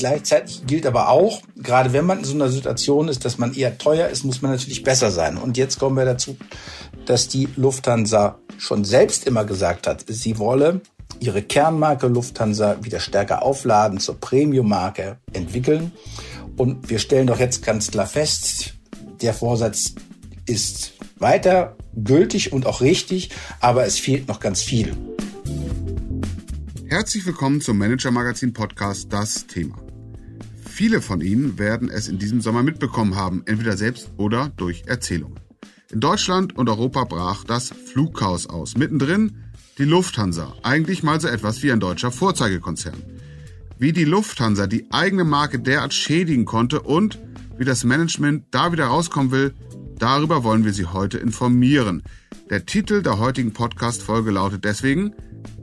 Gleichzeitig gilt aber auch, gerade wenn man in so einer Situation ist, dass man eher teuer ist, muss man natürlich besser sein. Und jetzt kommen wir dazu, dass die Lufthansa schon selbst immer gesagt hat, sie wolle ihre Kernmarke Lufthansa wieder stärker aufladen, zur Premium-Marke entwickeln. Und wir stellen doch jetzt ganz klar fest, der Vorsatz ist weiter gültig und auch richtig, aber es fehlt noch ganz viel. Herzlich willkommen zum Manager Magazin Podcast Das Thema. Viele von Ihnen werden es in diesem Sommer mitbekommen haben, entweder selbst oder durch Erzählungen. In Deutschland und Europa brach das Flugchaos aus. Mittendrin die Lufthansa, eigentlich mal so etwas wie ein deutscher Vorzeigekonzern. Wie die Lufthansa die eigene Marke derart schädigen konnte und wie das Management da wieder rauskommen will, darüber wollen wir Sie heute informieren. Der Titel der heutigen Podcast-Folge lautet deswegen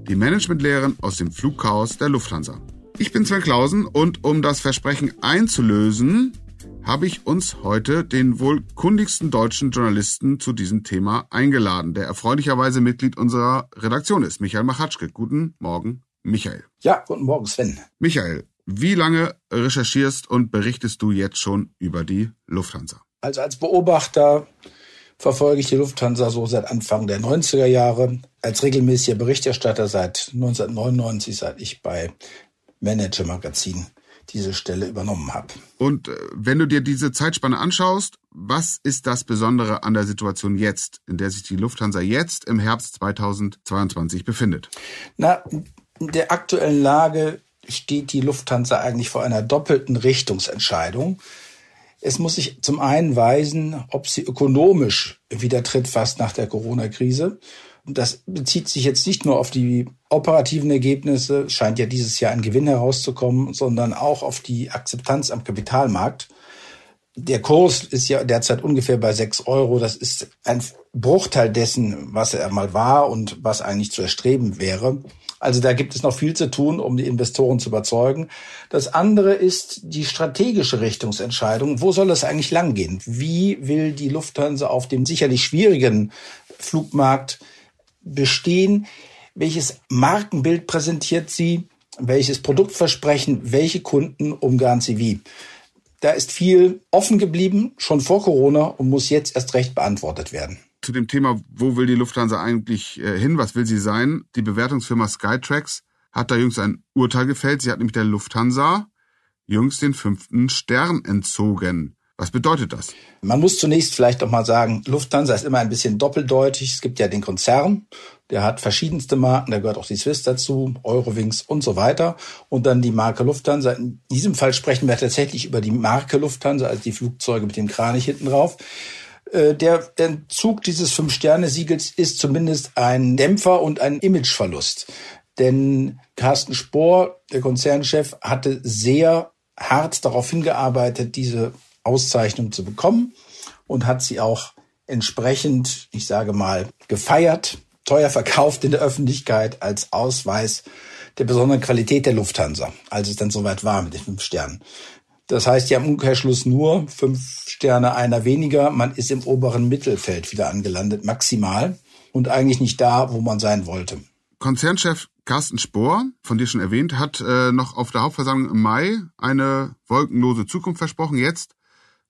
Die Managementlehren aus dem Flugchaos der Lufthansa. Ich bin Sven Klausen und um das Versprechen einzulösen, habe ich uns heute den wohl kundigsten deutschen Journalisten zu diesem Thema eingeladen, der erfreulicherweise Mitglied unserer Redaktion ist, Michael Machatschke. Guten Morgen, Michael. Ja, guten Morgen, Sven. Michael, wie lange recherchierst und berichtest du jetzt schon über die Lufthansa? Also als Beobachter verfolge ich die Lufthansa so seit Anfang der 90er Jahre, als regelmäßiger Berichterstatter seit 1999, seit ich bei Manager Magazin diese Stelle übernommen habe. Und äh, wenn du dir diese Zeitspanne anschaust, was ist das Besondere an der Situation jetzt, in der sich die Lufthansa jetzt im Herbst 2022 befindet? Na, in der aktuellen Lage steht die Lufthansa eigentlich vor einer doppelten Richtungsentscheidung. Es muss sich zum einen weisen, ob sie ökonomisch wieder tritt fast nach der Corona-Krise das bezieht sich jetzt nicht nur auf die operativen Ergebnisse, scheint ja dieses Jahr ein Gewinn herauszukommen, sondern auch auf die Akzeptanz am Kapitalmarkt. Der Kurs ist ja derzeit ungefähr bei sechs Euro. Das ist ein Bruchteil dessen, was er mal war und was eigentlich zu erstreben wäre. Also da gibt es noch viel zu tun, um die Investoren zu überzeugen. Das andere ist die strategische Richtungsentscheidung. Wo soll es eigentlich langgehen? Wie will die Lufthansa auf dem sicherlich schwierigen Flugmarkt bestehen? Welches Markenbild präsentiert sie? Welches Produktversprechen? Welche Kunden umgarnt sie wie? Da ist viel offen geblieben, schon vor Corona und muss jetzt erst recht beantwortet werden. Zu dem Thema, wo will die Lufthansa eigentlich äh, hin? Was will sie sein? Die Bewertungsfirma Skytrax hat da jüngst ein Urteil gefällt. Sie hat nämlich der Lufthansa jüngst den fünften Stern entzogen. Was bedeutet das? Man muss zunächst vielleicht noch mal sagen, Lufthansa ist immer ein bisschen doppeldeutig. Es gibt ja den Konzern, der hat verschiedenste Marken, da gehört auch die Swiss dazu, Eurowings und so weiter. Und dann die Marke Lufthansa. In diesem Fall sprechen wir tatsächlich über die Marke Lufthansa, also die Flugzeuge mit dem Kranich hinten drauf. Äh, der Entzug dieses Fünf-Sterne-Siegels ist zumindest ein Dämpfer und ein Imageverlust. Denn Carsten Spohr, der Konzernchef, hatte sehr hart darauf hingearbeitet, diese Auszeichnung zu bekommen und hat sie auch entsprechend, ich sage mal, gefeiert, teuer verkauft in der Öffentlichkeit als Ausweis der besonderen Qualität der Lufthansa, als es dann soweit war mit den fünf Sternen. Das heißt ja im Umkehrschluss nur fünf Sterne, einer weniger. Man ist im oberen Mittelfeld wieder angelandet, maximal. Und eigentlich nicht da, wo man sein wollte. Konzernchef Carsten Spohr, von dir schon erwähnt, hat äh, noch auf der Hauptversammlung im Mai eine wolkenlose Zukunft versprochen. Jetzt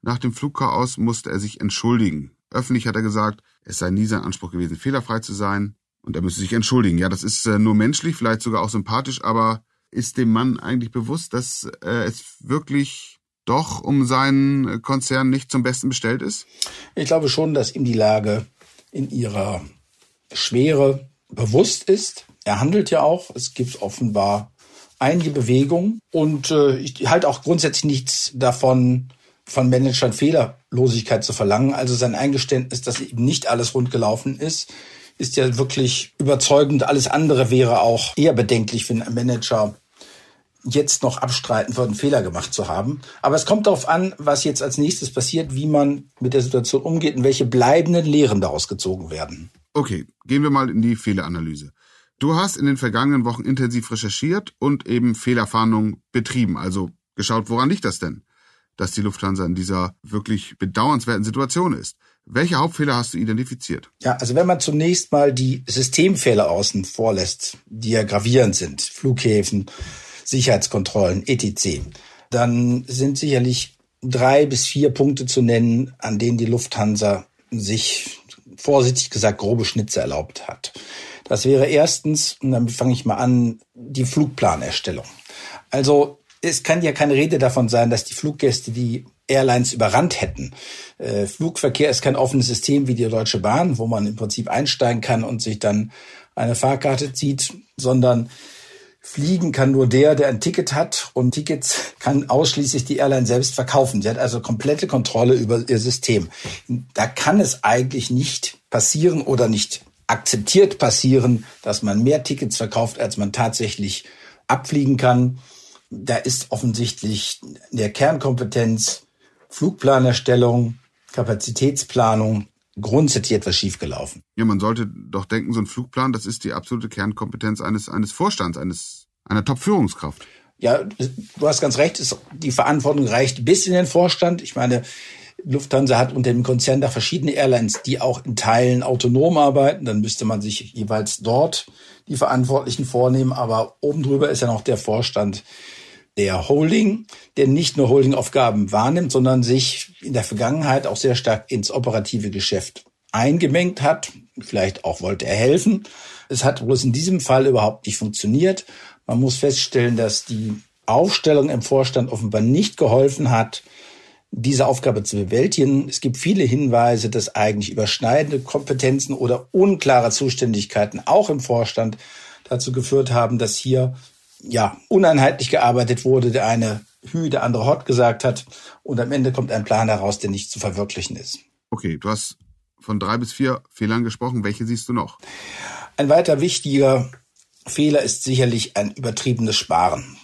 nach dem Flugchaos musste er sich entschuldigen. Öffentlich hat er gesagt, es sei nie sein Anspruch gewesen, fehlerfrei zu sein und er müsse sich entschuldigen. Ja, das ist äh, nur menschlich, vielleicht sogar auch sympathisch, aber ist dem Mann eigentlich bewusst, dass äh, es wirklich doch um seinen Konzern nicht zum Besten bestellt ist? Ich glaube schon, dass ihm die Lage in ihrer Schwere bewusst ist. Er handelt ja auch. Es gibt offenbar einige Bewegungen und äh, ich halte auch grundsätzlich nichts davon, von Managern Fehlerlosigkeit zu verlangen. Also sein Eingeständnis, dass eben nicht alles rund gelaufen ist, ist ja wirklich überzeugend. Alles andere wäre auch eher bedenklich, wenn ein Manager jetzt noch abstreiten würde, einen Fehler gemacht zu haben. Aber es kommt darauf an, was jetzt als nächstes passiert, wie man mit der Situation umgeht und welche bleibenden Lehren daraus gezogen werden. Okay, gehen wir mal in die Fehleranalyse. Du hast in den vergangenen Wochen intensiv recherchiert und eben Fehlerfahndung betrieben. Also geschaut, woran liegt das denn? dass die Lufthansa in dieser wirklich bedauernswerten Situation ist. Welche Hauptfehler hast du identifiziert? Ja, also wenn man zunächst mal die Systemfehler außen vor lässt, die ja gravierend sind, Flughäfen, Sicherheitskontrollen, etc., dann sind sicherlich drei bis vier Punkte zu nennen, an denen die Lufthansa sich vorsichtig gesagt grobe Schnitze erlaubt hat. Das wäre erstens, und damit fange ich mal an, die Flugplanerstellung. Also es kann ja keine Rede davon sein, dass die Fluggäste die Airlines überrannt hätten. Äh, Flugverkehr ist kein offenes System wie die Deutsche Bahn, wo man im Prinzip einsteigen kann und sich dann eine Fahrkarte zieht, sondern Fliegen kann nur der, der ein Ticket hat und Tickets kann ausschließlich die Airline selbst verkaufen. Sie hat also komplette Kontrolle über ihr System. Da kann es eigentlich nicht passieren oder nicht akzeptiert passieren, dass man mehr Tickets verkauft, als man tatsächlich abfliegen kann. Da ist offensichtlich der Kernkompetenz Flugplanerstellung, Kapazitätsplanung grundsätzlich etwas schiefgelaufen. Ja, man sollte doch denken, so ein Flugplan, das ist die absolute Kernkompetenz eines, eines Vorstands, eines, einer Top-Führungskraft. Ja, du hast ganz recht, die Verantwortung reicht bis in den Vorstand. Ich meine, Lufthansa hat unter dem Konzern da verschiedene Airlines, die auch in Teilen autonom arbeiten. Dann müsste man sich jeweils dort die Verantwortlichen vornehmen. Aber oben drüber ist ja noch der Vorstand der Holding, der nicht nur Holdingaufgaben wahrnimmt, sondern sich in der Vergangenheit auch sehr stark ins operative Geschäft eingemengt hat. Vielleicht auch wollte er helfen. Es hat bloß in diesem Fall überhaupt nicht funktioniert. Man muss feststellen, dass die Aufstellung im Vorstand offenbar nicht geholfen hat, diese Aufgabe zu bewältigen. Es gibt viele Hinweise, dass eigentlich überschneidende Kompetenzen oder unklare Zuständigkeiten auch im Vorstand dazu geführt haben, dass hier ja, uneinheitlich gearbeitet wurde, der eine Hü, der andere Hot gesagt hat und am Ende kommt ein Plan heraus, der nicht zu verwirklichen ist. Okay, du hast von drei bis vier Fehlern gesprochen. Welche siehst du noch? Ein weiter wichtiger Fehler ist sicherlich ein übertriebenes Sparen.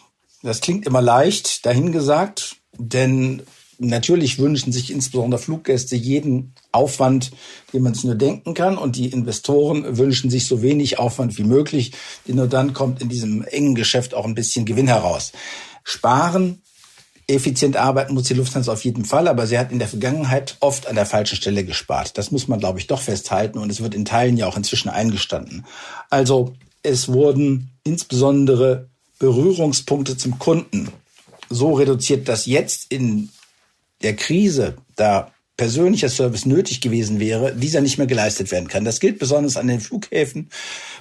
Das klingt immer leicht dahingesagt, denn Natürlich wünschen sich insbesondere Fluggäste jeden Aufwand, den man sich nur denken kann. Und die Investoren wünschen sich so wenig Aufwand wie möglich, denn nur dann kommt in diesem engen Geschäft auch ein bisschen Gewinn heraus. Sparen, effizient arbeiten muss die Lufthansa auf jeden Fall, aber sie hat in der Vergangenheit oft an der falschen Stelle gespart. Das muss man, glaube ich, doch festhalten und es wird in Teilen ja auch inzwischen eingestanden. Also es wurden insbesondere Berührungspunkte zum Kunden so reduziert, dass jetzt in der Krise da persönlicher Service nötig gewesen wäre, dieser nicht mehr geleistet werden kann. Das gilt besonders an den Flughäfen,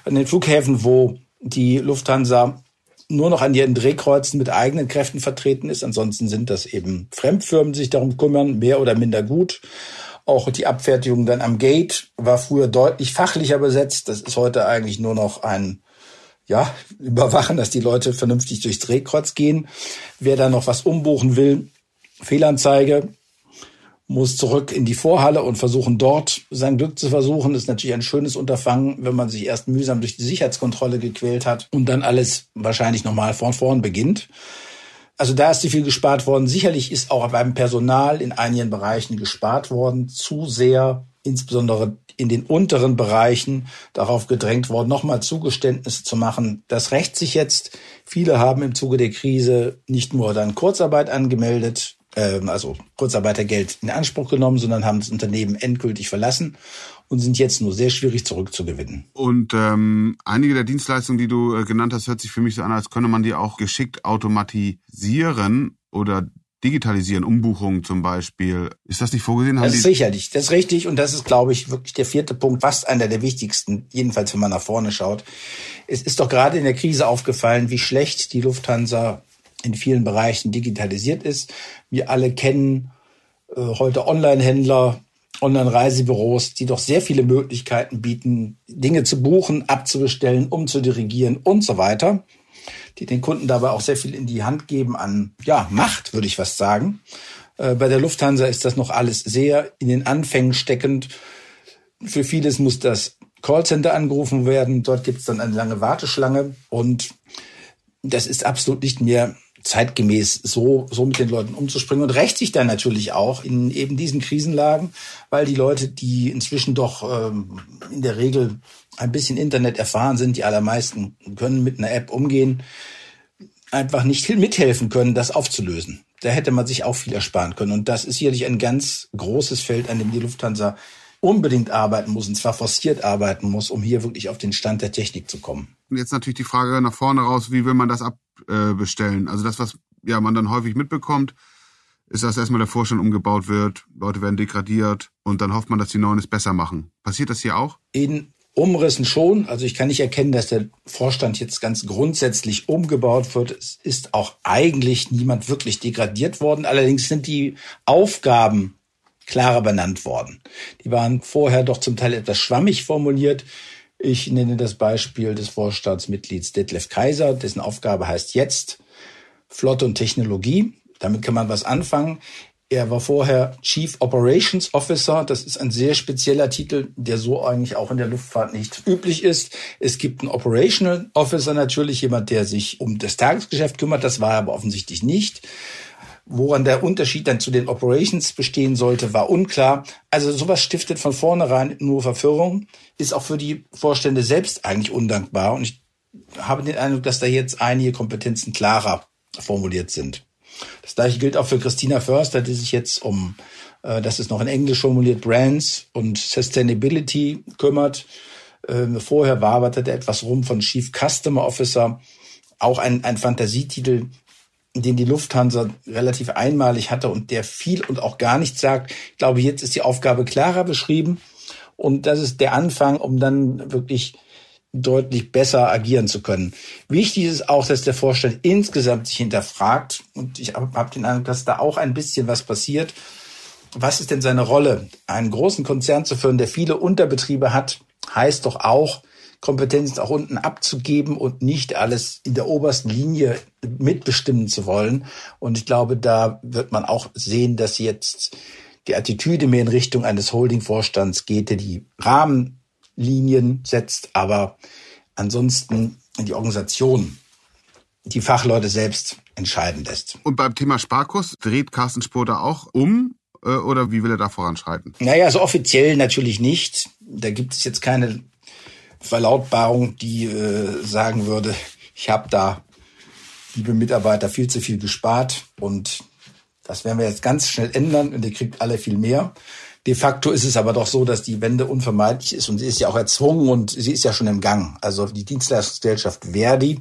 an den Flughäfen, wo die Lufthansa nur noch an ihren Drehkreuzen mit eigenen Kräften vertreten ist. Ansonsten sind das eben Fremdfirmen, die sich darum kümmern, mehr oder minder gut. Auch die Abfertigung dann am Gate war früher deutlich fachlicher besetzt. Das ist heute eigentlich nur noch ein ja, überwachen, dass die Leute vernünftig durchs Drehkreuz gehen. Wer da noch was umbuchen will, Fehlanzeige, muss zurück in die Vorhalle und versuchen dort sein Glück zu versuchen. Das ist natürlich ein schönes Unterfangen, wenn man sich erst mühsam durch die Sicherheitskontrolle gequält hat und dann alles wahrscheinlich nochmal von vorn beginnt. Also da ist zu viel gespart worden. Sicherlich ist auch beim Personal in einigen Bereichen gespart worden. Zu sehr, insbesondere in den unteren Bereichen, darauf gedrängt worden, nochmal Zugeständnisse zu machen. Das rächt sich jetzt. Viele haben im Zuge der Krise nicht nur dann Kurzarbeit angemeldet, ähm, also Kurzarbeitergeld in Anspruch genommen, sondern haben das Unternehmen endgültig verlassen und sind jetzt nur sehr schwierig zurückzugewinnen. Und ähm, einige der Dienstleistungen, die du äh, genannt hast, hört sich für mich so an, als könne man die auch geschickt automatisieren oder digitalisieren, Umbuchungen zum Beispiel. Ist das nicht vorgesehen? Haben das ist sicherlich, das ist richtig und das ist, glaube ich, wirklich der vierte Punkt, fast einer der wichtigsten, jedenfalls wenn man nach vorne schaut. Es ist doch gerade in der Krise aufgefallen, wie schlecht die Lufthansa in vielen Bereichen digitalisiert ist. Wir alle kennen äh, heute Online-Händler, Online-Reisebüros, die doch sehr viele Möglichkeiten bieten, Dinge zu buchen, abzubestellen, umzudirigieren und so weiter, die den Kunden dabei auch sehr viel in die Hand geben an, ja, Macht, würde ich was sagen. Äh, bei der Lufthansa ist das noch alles sehr in den Anfängen steckend. Für vieles muss das Callcenter angerufen werden. Dort gibt es dann eine lange Warteschlange und das ist absolut nicht mehr zeitgemäß so, so mit den Leuten umzuspringen und rächt sich dann natürlich auch in eben diesen Krisenlagen, weil die Leute, die inzwischen doch ähm, in der Regel ein bisschen Internet erfahren sind, die allermeisten können mit einer App umgehen, einfach nicht mithelfen können, das aufzulösen. Da hätte man sich auch viel ersparen können. Und das ist sicherlich ein ganz großes Feld, an dem die Lufthansa unbedingt arbeiten muss, und zwar forciert arbeiten muss, um hier wirklich auf den Stand der Technik zu kommen. Und jetzt natürlich die Frage nach vorne raus, wie will man das abbestellen? Also das, was ja man dann häufig mitbekommt, ist, dass erstmal der Vorstand umgebaut wird, Leute werden degradiert und dann hofft man, dass die Neuen es besser machen. Passiert das hier auch? In Umrissen schon. Also ich kann nicht erkennen, dass der Vorstand jetzt ganz grundsätzlich umgebaut wird. Es ist auch eigentlich niemand wirklich degradiert worden. Allerdings sind die Aufgaben klarer benannt worden. Die waren vorher doch zum Teil etwas schwammig formuliert. Ich nenne das Beispiel des Vorstandsmitglieds Detlef Kaiser, dessen Aufgabe heißt jetzt Flotte und Technologie. Damit kann man was anfangen. Er war vorher Chief Operations Officer. Das ist ein sehr spezieller Titel, der so eigentlich auch in der Luftfahrt nicht üblich ist. Es gibt einen Operational Officer natürlich, jemand, der sich um das Tagesgeschäft kümmert. Das war er aber offensichtlich nicht. Woran der Unterschied dann zu den Operations bestehen sollte, war unklar. Also sowas stiftet von vornherein nur Verwirrung, ist auch für die Vorstände selbst eigentlich undankbar. Und ich habe den Eindruck, dass da jetzt einige Kompetenzen klarer formuliert sind. Das gleiche gilt auch für Christina Förster, die sich jetzt um, äh, das ist noch in Englisch formuliert, Brands und Sustainability kümmert. Äh, vorher waberte etwas rum von Chief Customer Officer, auch ein, ein Fantasietitel, den die Lufthansa relativ einmalig hatte und der viel und auch gar nichts sagt. Ich glaube, jetzt ist die Aufgabe klarer beschrieben und das ist der Anfang, um dann wirklich deutlich besser agieren zu können. Wichtig ist auch, dass der Vorstand insgesamt sich hinterfragt und ich habe hab den Eindruck, dass da auch ein bisschen was passiert. Was ist denn seine Rolle? Einen großen Konzern zu führen, der viele Unterbetriebe hat, heißt doch auch, Kompetenzen auch unten abzugeben und nicht alles in der obersten Linie mitbestimmen zu wollen. Und ich glaube, da wird man auch sehen, dass jetzt die Attitüde mehr in Richtung eines Holding-Vorstands geht, der die Rahmenlinien setzt, aber ansonsten die Organisation die Fachleute selbst entscheiden lässt. Und beim Thema Sparkurs dreht Carsten Spohr da auch um äh, oder wie will er da voranschreiten? Naja, so offiziell natürlich nicht. Da gibt es jetzt keine Verlautbarung, die äh, sagen würde, ich habe da, liebe Mitarbeiter, viel zu viel gespart und das werden wir jetzt ganz schnell ändern und ihr kriegt alle viel mehr. De facto ist es aber doch so, dass die Wende unvermeidlich ist und sie ist ja auch erzwungen und sie ist ja schon im Gang. Also die Dienstleistungsgesellschaft Verdi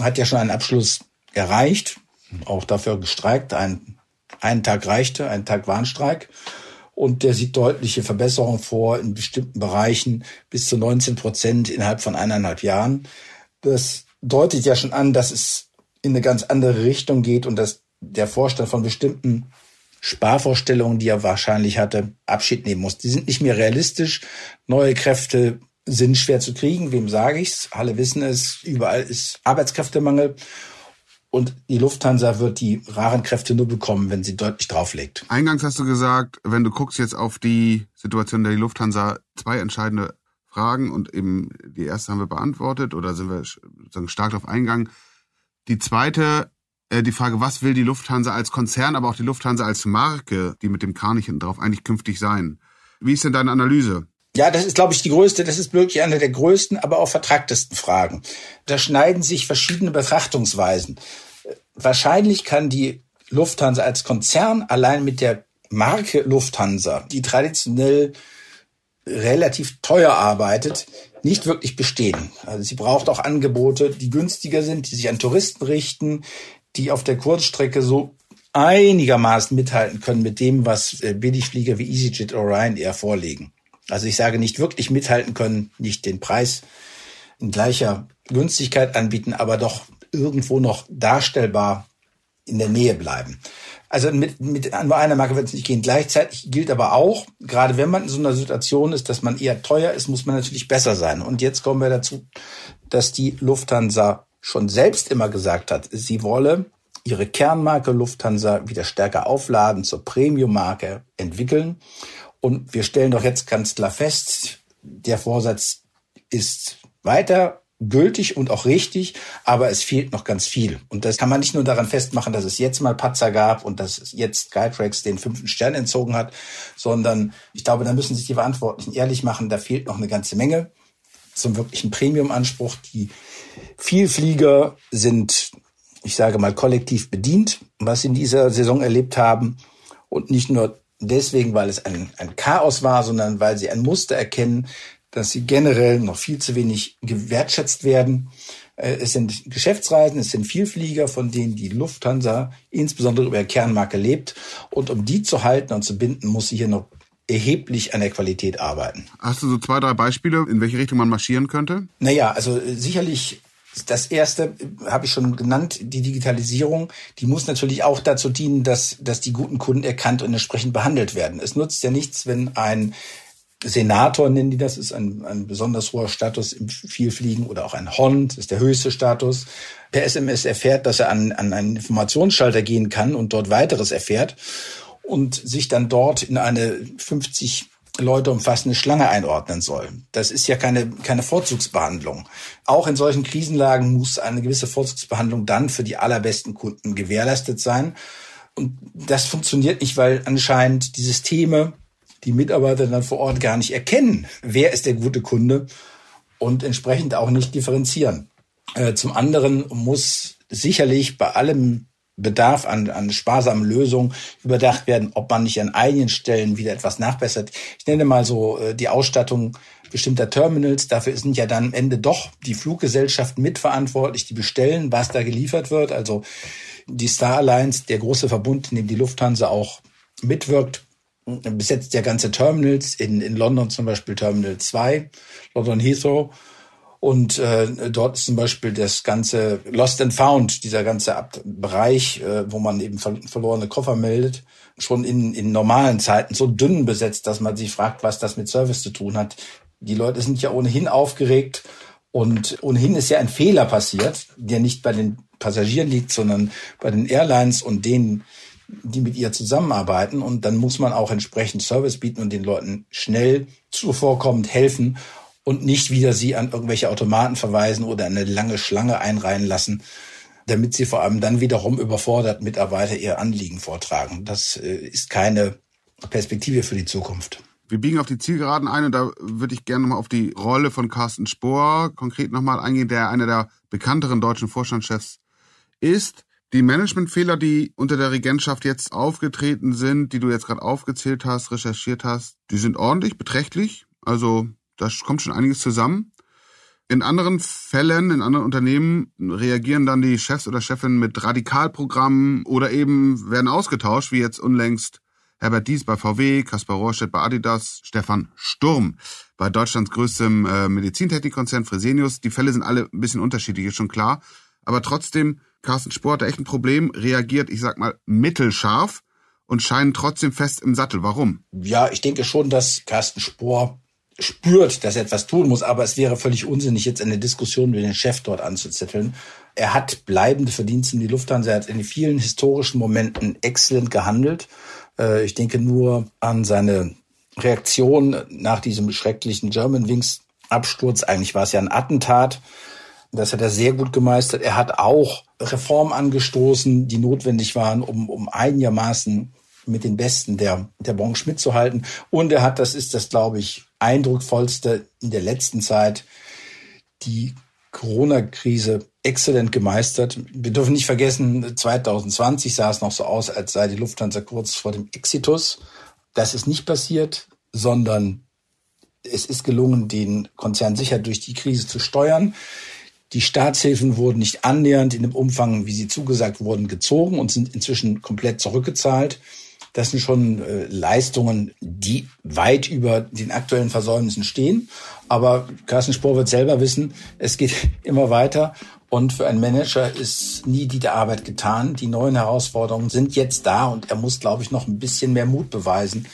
hat ja schon einen Abschluss erreicht, auch dafür gestreikt. Ein, einen Tag reichte, ein Tag Warnstreik und der sieht deutliche Verbesserungen vor in bestimmten Bereichen bis zu 19 Prozent innerhalb von eineinhalb Jahren. Das deutet ja schon an, dass es in eine ganz andere Richtung geht und dass der Vorstand von bestimmten Sparvorstellungen, die er wahrscheinlich hatte, Abschied nehmen muss. Die sind nicht mehr realistisch. Neue Kräfte sind schwer zu kriegen. Wem sage ich's? Alle wissen es. Überall ist Arbeitskräftemangel. Und die Lufthansa wird die raren Kräfte nur bekommen, wenn sie deutlich drauflegt. Eingangs hast du gesagt, wenn du guckst jetzt auf die Situation der Lufthansa, zwei entscheidende Fragen und eben die erste haben wir beantwortet oder sind wir sozusagen stark darauf eingegangen. Die zweite, äh, die Frage, was will die Lufthansa als Konzern, aber auch die Lufthansa als Marke, die mit dem Kranich hinten drauf eigentlich künftig sein? Wie ist denn deine Analyse? Ja, das ist, glaube ich, die größte, das ist wirklich eine der größten, aber auch vertragtesten Fragen. Da schneiden sich verschiedene Betrachtungsweisen. Wahrscheinlich kann die Lufthansa als Konzern allein mit der Marke Lufthansa, die traditionell relativ teuer arbeitet, nicht wirklich bestehen. Also sie braucht auch Angebote, die günstiger sind, die sich an Touristen richten, die auf der Kurzstrecke so einigermaßen mithalten können mit dem, was äh, Billigflieger wie EasyJet oder Ryanair vorlegen. Also ich sage nicht wirklich mithalten können, nicht den Preis in gleicher Günstigkeit anbieten, aber doch irgendwo noch darstellbar in der Nähe bleiben. Also mit, mit nur einer Marke wird es nicht gehen. Gleichzeitig gilt aber auch, gerade wenn man in so einer Situation ist, dass man eher teuer ist, muss man natürlich besser sein. Und jetzt kommen wir dazu, dass die Lufthansa schon selbst immer gesagt hat, sie wolle ihre Kernmarke Lufthansa wieder stärker aufladen, zur Premium-Marke entwickeln. Und wir stellen doch jetzt ganz klar fest, der Vorsatz ist weiter gültig und auch richtig, aber es fehlt noch ganz viel. Und das kann man nicht nur daran festmachen, dass es jetzt mal Patzer gab und dass es jetzt Skytrax den fünften Stern entzogen hat, sondern ich glaube, da müssen sich die Verantwortlichen ehrlich machen, da fehlt noch eine ganze Menge zum wirklichen Premium-Anspruch. Die Vielflieger sind ich sage mal, kollektiv bedient, was sie in dieser Saison erlebt haben. Und nicht nur deswegen, weil es ein, ein Chaos war, sondern weil sie ein Muster erkennen, dass sie generell noch viel zu wenig gewertschätzt werden. Äh, es sind Geschäftsreisen, es sind Vielflieger, von denen die Lufthansa insbesondere über Kernmarke lebt. Und um die zu halten und zu binden, muss sie hier noch erheblich an der Qualität arbeiten. Hast du so zwei, drei Beispiele, in welche Richtung man marschieren könnte? Naja, also äh, sicherlich das erste äh, habe ich schon genannt, die Digitalisierung, die muss natürlich auch dazu dienen, dass, dass die guten Kunden erkannt und entsprechend behandelt werden. Es nutzt ja nichts, wenn ein Senator nennen die das, ist ein, ein besonders hoher Status im Vielfliegen oder auch ein Hond, ist der höchste Status. Per SMS erfährt, dass er an, an einen Informationsschalter gehen kann und dort weiteres erfährt und sich dann dort in eine 50 Leute umfassende Schlange einordnen soll. Das ist ja keine, keine Vorzugsbehandlung. Auch in solchen Krisenlagen muss eine gewisse Vorzugsbehandlung dann für die allerbesten Kunden gewährleistet sein. Und das funktioniert nicht, weil anscheinend die Systeme, die Mitarbeiter dann vor Ort gar nicht erkennen, wer ist der gute Kunde und entsprechend auch nicht differenzieren. Äh, zum anderen muss sicherlich bei allem Bedarf an, an sparsamen Lösungen überdacht werden, ob man nicht an einigen Stellen wieder etwas nachbessert. Ich nenne mal so äh, die Ausstattung bestimmter Terminals. Dafür sind ja dann am Ende doch die Fluggesellschaften mitverantwortlich, die bestellen, was da geliefert wird. Also die Star Alliance, der große Verbund, in dem die Lufthansa auch mitwirkt, besetzt ja ganze Terminals, in, in London zum Beispiel Terminal 2, London Heathrow. Und äh, dort ist zum Beispiel das ganze Lost and Found, dieser ganze Ab Bereich, äh, wo man eben ver verlorene Koffer meldet, schon in, in normalen Zeiten so dünn besetzt, dass man sich fragt, was das mit Service zu tun hat. Die Leute sind ja ohnehin aufgeregt und ohnehin ist ja ein Fehler passiert, der nicht bei den Passagieren liegt, sondern bei den Airlines und denen, die mit ihr zusammenarbeiten. Und dann muss man auch entsprechend Service bieten und den Leuten schnell zuvorkommend helfen und nicht wieder sie an irgendwelche Automaten verweisen oder eine lange Schlange einreihen lassen, damit sie vor allem dann wiederum überfordert Mitarbeiter ihr Anliegen vortragen. Das äh, ist keine Perspektive für die Zukunft. Wir biegen auf die Zielgeraden ein und da würde ich gerne nochmal auf die Rolle von Carsten Spohr konkret nochmal eingehen, der einer der bekannteren deutschen Vorstandschefs ist. Die Managementfehler, die unter der Regentschaft jetzt aufgetreten sind, die du jetzt gerade aufgezählt hast, recherchiert hast, die sind ordentlich, beträchtlich. Also da kommt schon einiges zusammen. In anderen Fällen, in anderen Unternehmen reagieren dann die Chefs oder Chefinnen mit Radikalprogrammen oder eben werden ausgetauscht, wie jetzt unlängst Herbert Dies bei VW, Kaspar Rohrstedt bei Adidas, Stefan Sturm bei Deutschlands größtem äh, Medizintechnikkonzern Fresenius. Die Fälle sind alle ein bisschen unterschiedlich, ist schon klar. Aber trotzdem, Carsten Spohr hat echt ein Problem, reagiert, ich sag mal, mittelscharf und scheint trotzdem fest im Sattel. Warum? Ja, ich denke schon, dass Carsten Spohr spürt, dass er etwas tun muss, aber es wäre völlig unsinnig, jetzt eine Diskussion mit dem Chef dort anzuzetteln. Er hat bleibende Verdienste in die Lufthansa, er hat in vielen historischen Momenten exzellent gehandelt. Äh, ich denke nur an seine Reaktion nach diesem schrecklichen Germanwings Absturz. Eigentlich war es ja ein Attentat. Das hat er sehr gut gemeistert. Er hat auch Reformen angestoßen, die notwendig waren, um, um einigermaßen mit den Besten der, der Branche mitzuhalten. Und er hat, das ist das, glaube ich, eindrucksvollste in der letzten Zeit, die Corona-Krise exzellent gemeistert. Wir dürfen nicht vergessen, 2020 sah es noch so aus, als sei die Lufthansa kurz vor dem Exitus. Das ist nicht passiert, sondern es ist gelungen, den Konzern sicher durch die Krise zu steuern. Die Staatshilfen wurden nicht annähernd in dem Umfang, wie sie zugesagt wurden, gezogen und sind inzwischen komplett zurückgezahlt. Das sind schon äh, Leistungen, die weit über den aktuellen Versäumnissen stehen. Aber Carsten Spohr wird selber wissen, es geht immer weiter. Und für einen Manager ist nie die Arbeit getan. Die neuen Herausforderungen sind jetzt da und er muss, glaube ich, noch ein bisschen mehr Mut beweisen,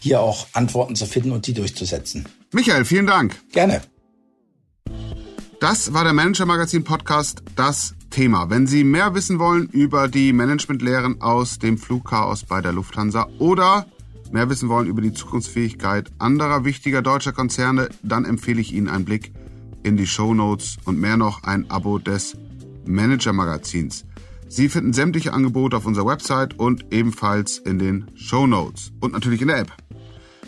hier auch Antworten zu finden und die durchzusetzen. Michael, vielen Dank. Gerne. Das war der Manager Magazin Podcast, das Thema. Wenn Sie mehr wissen wollen über die Managementlehren aus dem Flugchaos bei der Lufthansa oder mehr wissen wollen über die Zukunftsfähigkeit anderer wichtiger deutscher Konzerne, dann empfehle ich Ihnen einen Blick in die Show Notes und mehr noch ein Abo des Manager Magazins. Sie finden sämtliche Angebote auf unserer Website und ebenfalls in den Show Notes und natürlich in der App.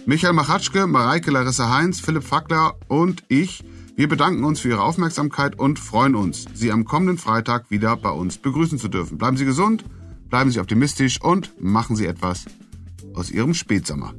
Michael Machatschke, Mareike Larissa Heinz, Philipp Fackler und ich Wir bedanken uns für Ihre Aufmerksamkeit und freuen uns, Sie am kommenden Freitag wieder bei uns begrüßen zu dürfen. Bleiben Sie gesund, bleiben Sie optimistisch und machen Sie etwas aus Ihrem Spätsommer.